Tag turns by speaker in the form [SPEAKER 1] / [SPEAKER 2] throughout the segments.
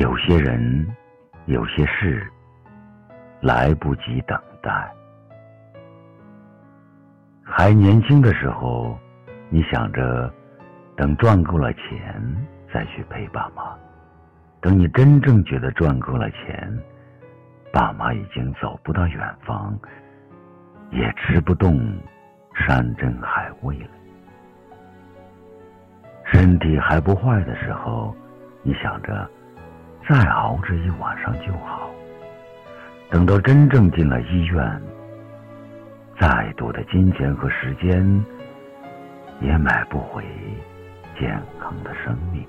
[SPEAKER 1] 有些人，有些事，来不及等待。还年轻的时候，你想着等赚够了钱再去陪爸妈；等你真正觉得赚够了钱，爸妈已经走不到远方，也吃不动山珍海味了。身体还不坏的时候，你想着再熬这一晚上就好；等到真正进了医院，再多的金钱和时间也买不回健康的生命。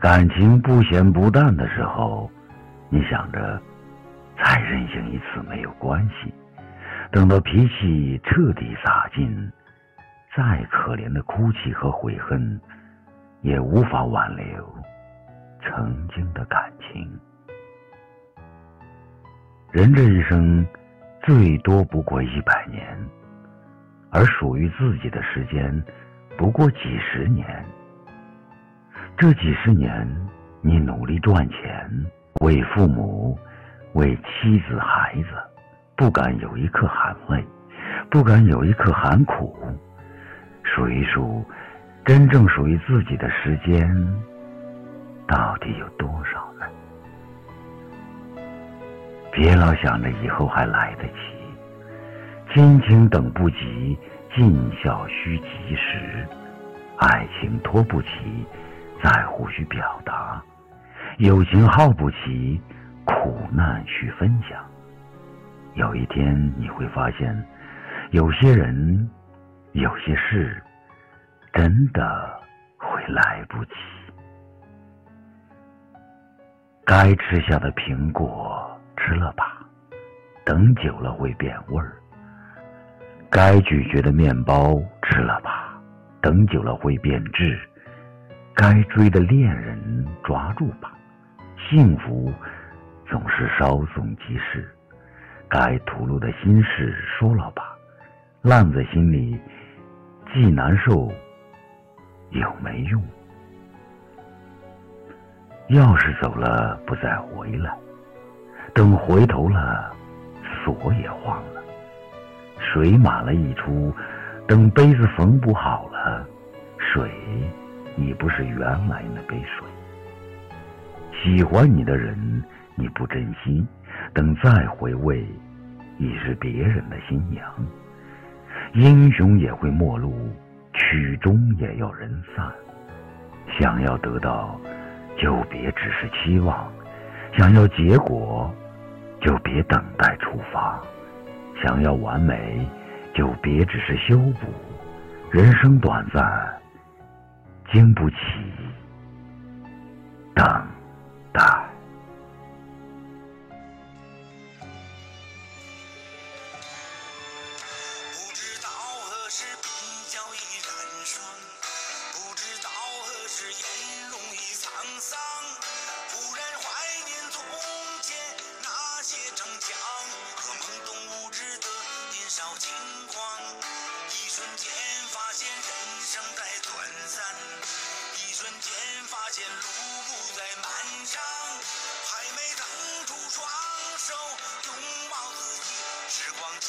[SPEAKER 1] 感情不咸不淡的时候，你想着再任性一次没有关系；等到脾气彻底洒尽，再可怜的哭泣和悔恨也无法挽留曾经的感情。人这一生。最多不过一百年，而属于自己的时间不过几十年。这几十年，你努力赚钱，为父母，为妻子孩子，不敢有一刻含泪，不敢有一刻含苦。数一数，真正属于自己的时间，有多少呢？别老想着以后还来得及，亲情等不及，尽孝需及时，爱情拖不起，在乎需表达，友情耗不起，苦难需分享。有一天你会发现，有些人，有些事，真的会来不及。该吃下的苹果。吃了吧，等久了会变味儿。该咀嚼的面包吃了吧，等久了会变质。该追的恋人抓住吧，幸福总是稍纵即逝。该吐露的心事说了吧，烂在心里既难受又没用。钥匙走了不再回来。等回头了，锁也忘了，水满了溢出。等杯子缝补好了，水已不是原来那杯水。喜欢你的人你不珍惜，等再回味，已是别人的新娘。英雄也会陌路，曲终也要人散。想要得到，就别只是期望。想要结果，就别等待出发；想要完美，就别只是修补。人生短暂，经不起等
[SPEAKER 2] 前路不再漫长，还没腾出双手拥抱自己，时光轻